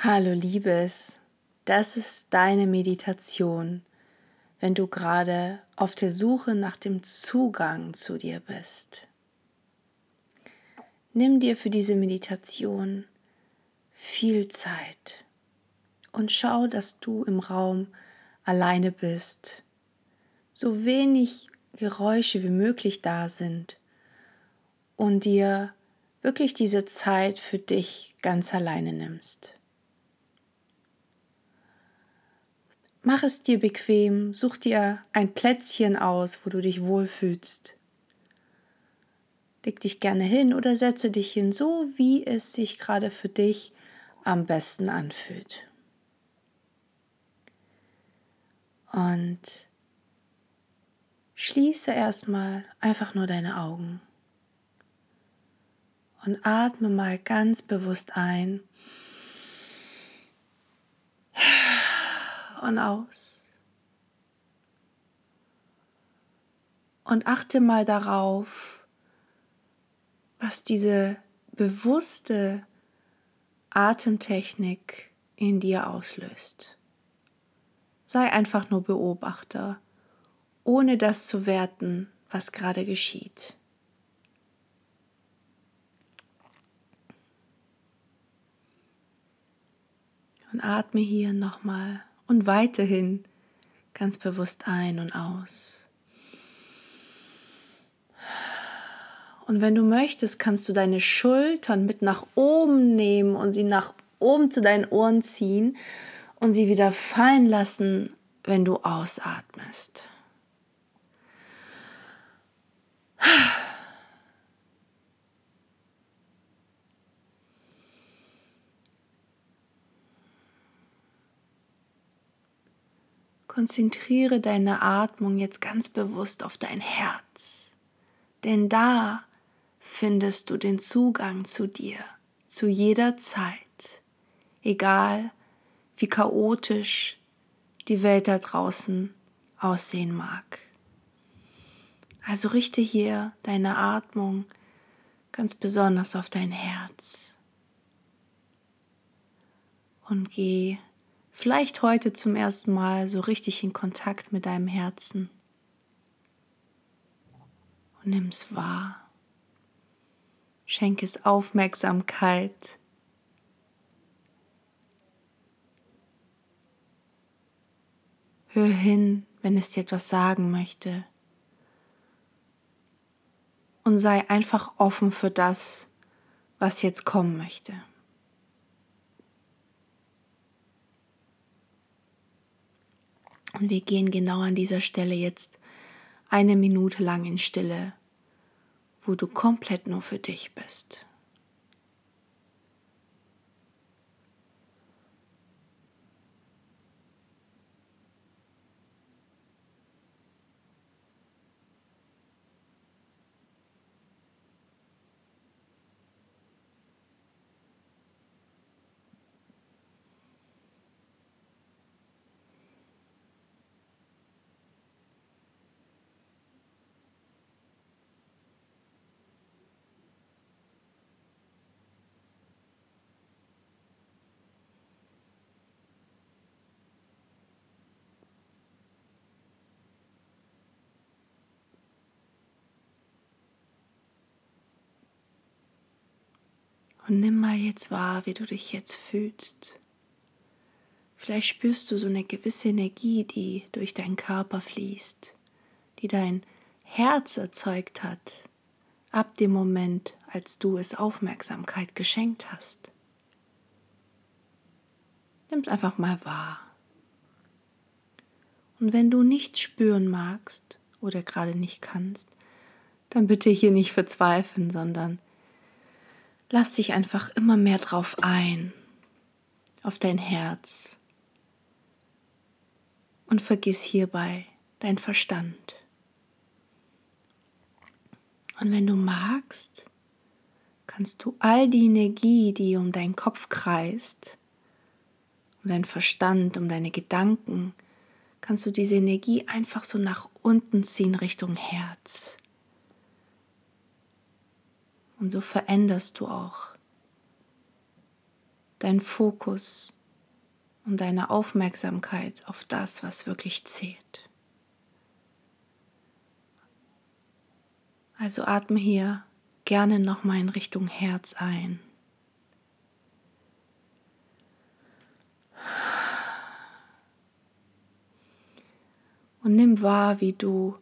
Hallo Liebes, das ist deine Meditation, wenn du gerade auf der Suche nach dem Zugang zu dir bist. Nimm dir für diese Meditation viel Zeit und schau, dass du im Raum alleine bist, so wenig Geräusche wie möglich da sind und dir wirklich diese Zeit für dich ganz alleine nimmst. Mach es dir bequem, such dir ein Plätzchen aus, wo du dich wohlfühlst. Leg dich gerne hin oder setze dich hin, so wie es sich gerade für dich am besten anfühlt. Und schließe erstmal einfach nur deine Augen und atme mal ganz bewusst ein und aus. Und achte mal darauf, was diese bewusste Atemtechnik in dir auslöst. Sei einfach nur Beobachter, ohne das zu werten, was gerade geschieht. Und atme hier nochmal und weiterhin ganz bewusst ein und aus. Und wenn du möchtest, kannst du deine Schultern mit nach oben nehmen und sie nach oben zu deinen Ohren ziehen und sie wieder fallen lassen, wenn du ausatmest. Konzentriere deine Atmung jetzt ganz bewusst auf dein Herz, denn da findest du den Zugang zu dir, zu jeder Zeit, egal wie chaotisch die Welt da draußen aussehen mag. Also richte hier deine Atmung ganz besonders auf dein Herz. Und geh vielleicht heute zum ersten Mal so richtig in Kontakt mit deinem Herzen. Und es wahr. Schenk es Aufmerksamkeit. Hör hin, wenn es dir etwas sagen möchte. Und sei einfach offen für das, was jetzt kommen möchte. Und wir gehen genau an dieser Stelle jetzt eine Minute lang in Stille, wo du komplett nur für dich bist. Und nimm mal jetzt wahr, wie du dich jetzt fühlst. Vielleicht spürst du so eine gewisse Energie, die durch deinen Körper fließt, die dein Herz erzeugt hat, ab dem Moment, als du es Aufmerksamkeit geschenkt hast. Nimm es einfach mal wahr. Und wenn du nichts spüren magst oder gerade nicht kannst, dann bitte hier nicht verzweifeln, sondern lass dich einfach immer mehr drauf ein, auf dein Herz. Und vergiss hierbei dein Verstand. Und wenn du magst, kannst du all die Energie, die um deinen Kopf kreist, um deinen Verstand, um deine Gedanken, kannst du diese Energie einfach so nach unten ziehen Richtung Herz. Und so veränderst du auch dein Fokus und deine Aufmerksamkeit auf das, was wirklich zählt. Also atme hier gerne nochmal in Richtung Herz ein. Und nimm wahr, wie du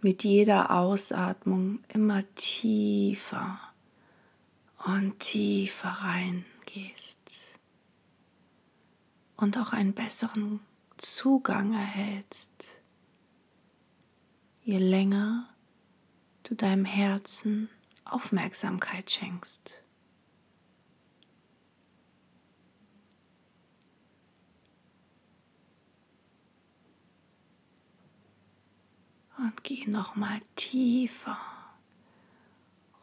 mit jeder Ausatmung immer tiefer und tiefer reingehst und auch einen besseren Zugang erhältst, je länger du deinem Herzen Aufmerksamkeit schenkst. Und geh noch mal tiefer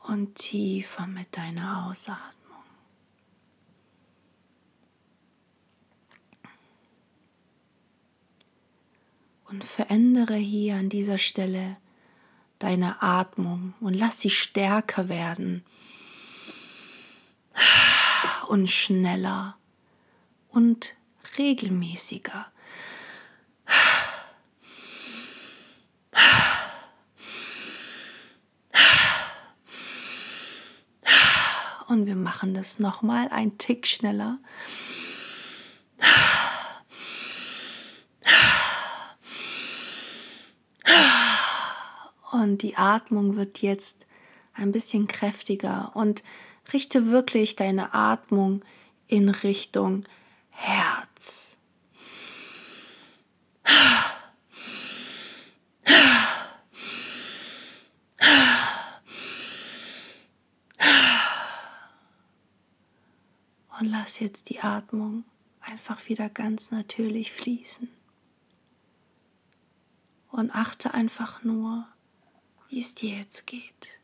und tiefer mit deiner Ausatmung. Und verändere hier an dieser Stelle deine Atmung und lass sie stärker werden und schneller und regelmäßiger. Und wir machen das nochmal ein Tick schneller. Und die Atmung wird jetzt ein bisschen kräftiger und richte wirklich deine Atmung in Richtung Herz. Lass jetzt die Atmung einfach wieder ganz natürlich fließen. Und achte einfach nur wie es dir jetzt geht,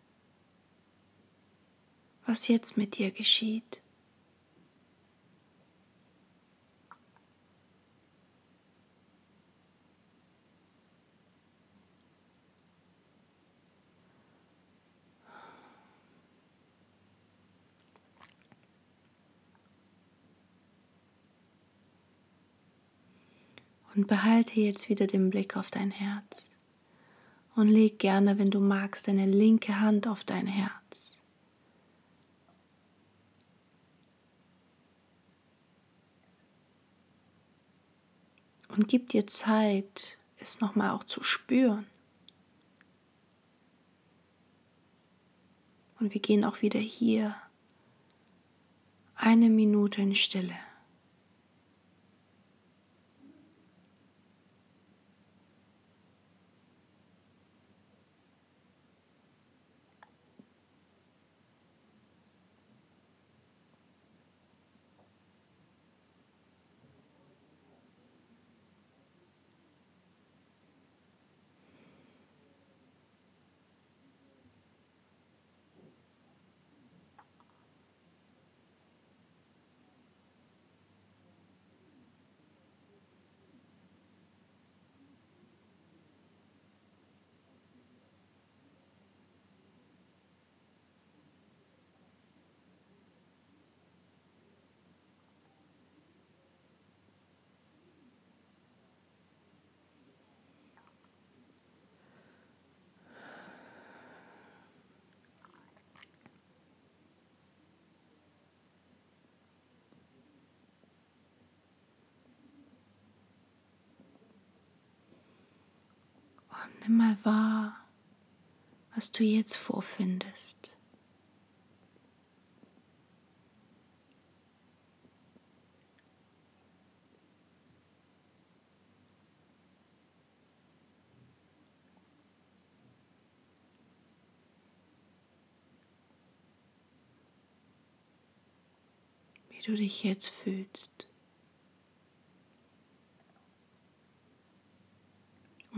was jetzt mit dir geschieht. Und behalte jetzt wieder den Blick auf dein Herz und leg gerne, wenn du magst, deine linke Hand auf dein Herz. Und gib dir Zeit, es nochmal auch zu spüren. Und wir gehen auch wieder hier eine Minute in Stille. Nimm mal wahr, was du jetzt vorfindest. Wie du dich jetzt fühlst.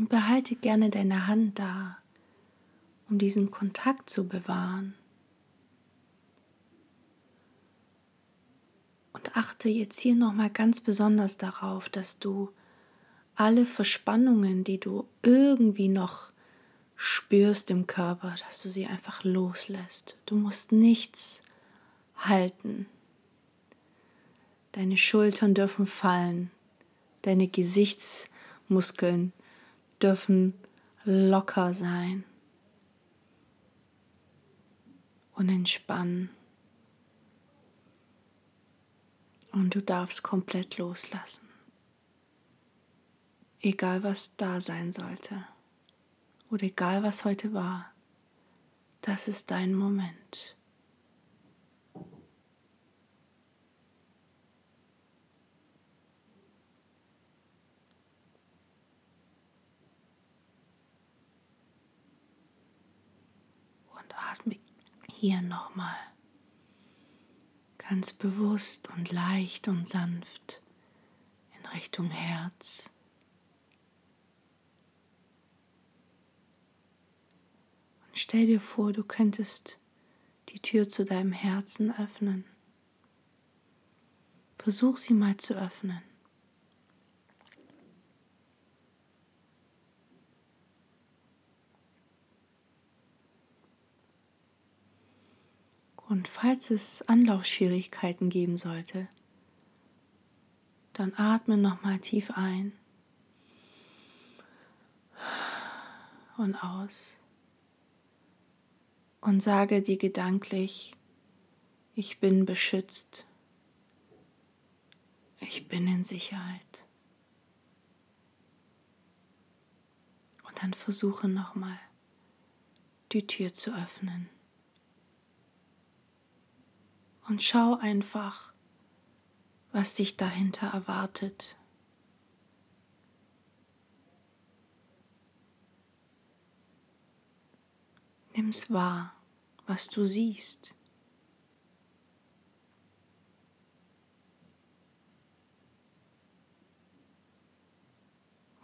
Und behalte gerne deine Hand da, um diesen Kontakt zu bewahren. Und achte jetzt hier nochmal ganz besonders darauf, dass du alle Verspannungen, die du irgendwie noch spürst im Körper, dass du sie einfach loslässt. Du musst nichts halten. Deine Schultern dürfen fallen. Deine Gesichtsmuskeln dürfen locker sein und entspannen. Und du darfst komplett loslassen. Egal was da sein sollte oder egal was heute war, das ist dein Moment. atme hier nochmal ganz bewusst und leicht und sanft in Richtung Herz. Und stell dir vor, du könntest die Tür zu deinem Herzen öffnen. Versuch sie mal zu öffnen. Und falls es Anlaufschwierigkeiten geben sollte, dann atme nochmal tief ein und aus. Und sage dir gedanklich, ich bin beschützt, ich bin in Sicherheit. Und dann versuche nochmal die Tür zu öffnen und schau einfach, was dich dahinter erwartet. Nimm's wahr, was du siehst.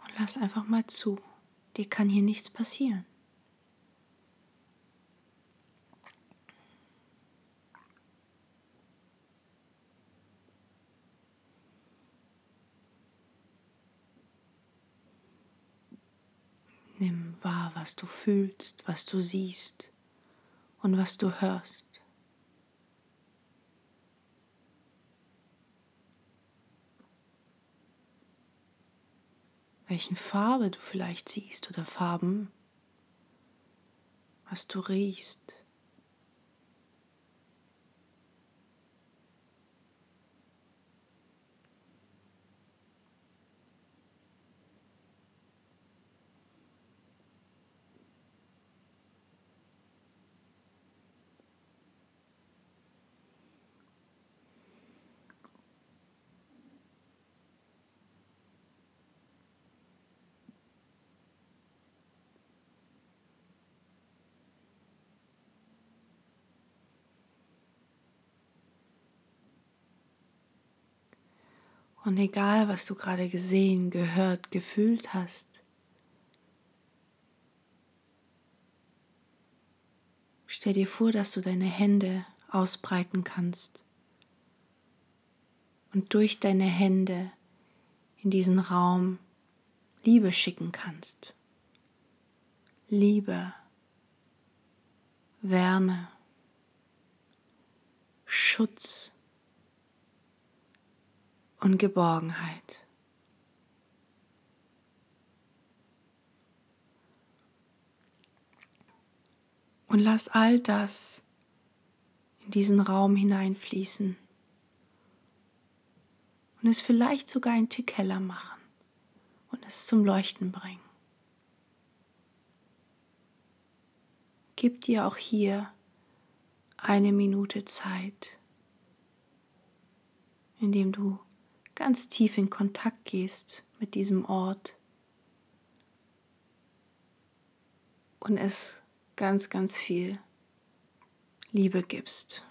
Und lass einfach mal zu, dir kann hier nichts passieren. Nimm wahr, was du fühlst, was du siehst und was du hörst. Welchen Farbe du vielleicht siehst oder Farben, was du riechst. Und egal, was du gerade gesehen, gehört, gefühlt hast, stell dir vor, dass du deine Hände ausbreiten kannst und durch deine Hände in diesen Raum Liebe schicken kannst. Liebe, Wärme, Schutz und Geborgenheit. Und lass all das in diesen Raum hineinfließen und es vielleicht sogar einen Tick heller machen und es zum Leuchten bringen. Gib dir auch hier eine Minute Zeit, indem du ganz tief in Kontakt gehst mit diesem Ort und es ganz, ganz viel Liebe gibst.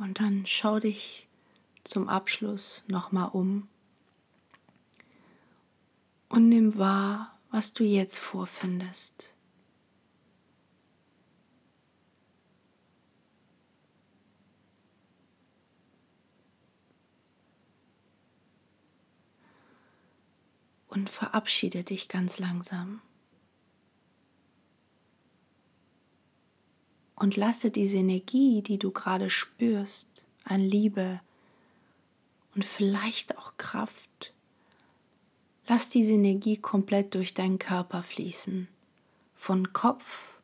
Und dann schau dich zum Abschluss nochmal um und nimm wahr, was du jetzt vorfindest. Und verabschiede dich ganz langsam. Und lasse diese Energie, die du gerade spürst, an Liebe und vielleicht auch Kraft, Lass diese Energie komplett durch deinen Körper fließen, von Kopf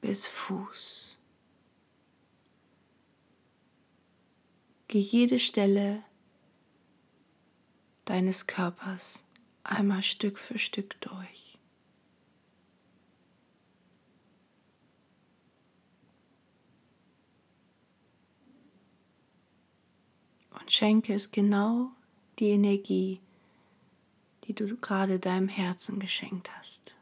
bis Fuß. Geh jede Stelle deines Körpers einmal Stück für Stück durch. Und schenke es genau die Energie, die du gerade deinem Herzen geschenkt hast.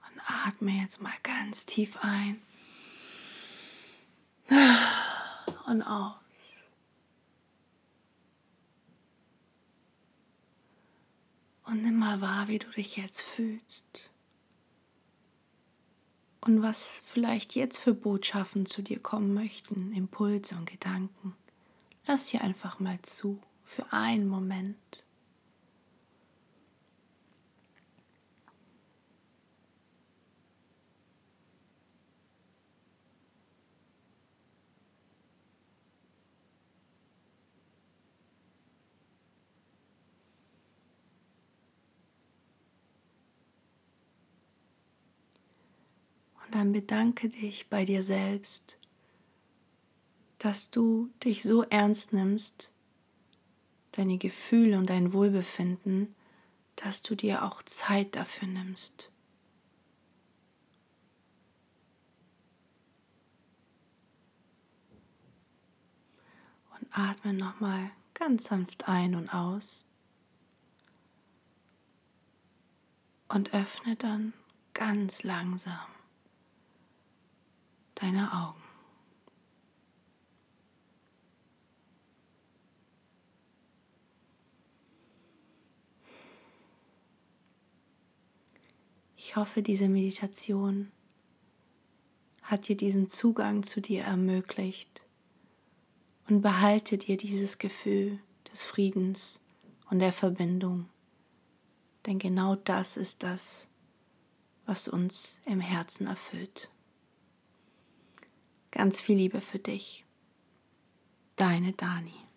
Und atme jetzt mal ganz tief ein und aus. Und nimm mal wahr, wie du dich jetzt fühlst. Und was vielleicht jetzt für Botschaften zu dir kommen möchten, Impulse und Gedanken. Lass sie einfach mal zu, für einen Moment. Und dann bedanke dich bei dir selbst, dass du dich so ernst nimmst, deine Gefühle und dein Wohlbefinden, dass du dir auch Zeit dafür nimmst. Und atme nochmal ganz sanft ein und aus. Und öffne dann ganz langsam deine Augen. Ich hoffe, diese Meditation hat dir diesen Zugang zu dir ermöglicht und behalte dir dieses Gefühl des Friedens und der Verbindung. Denn genau das ist das, was uns im Herzen erfüllt. Ganz viel Liebe für dich. Deine Dani.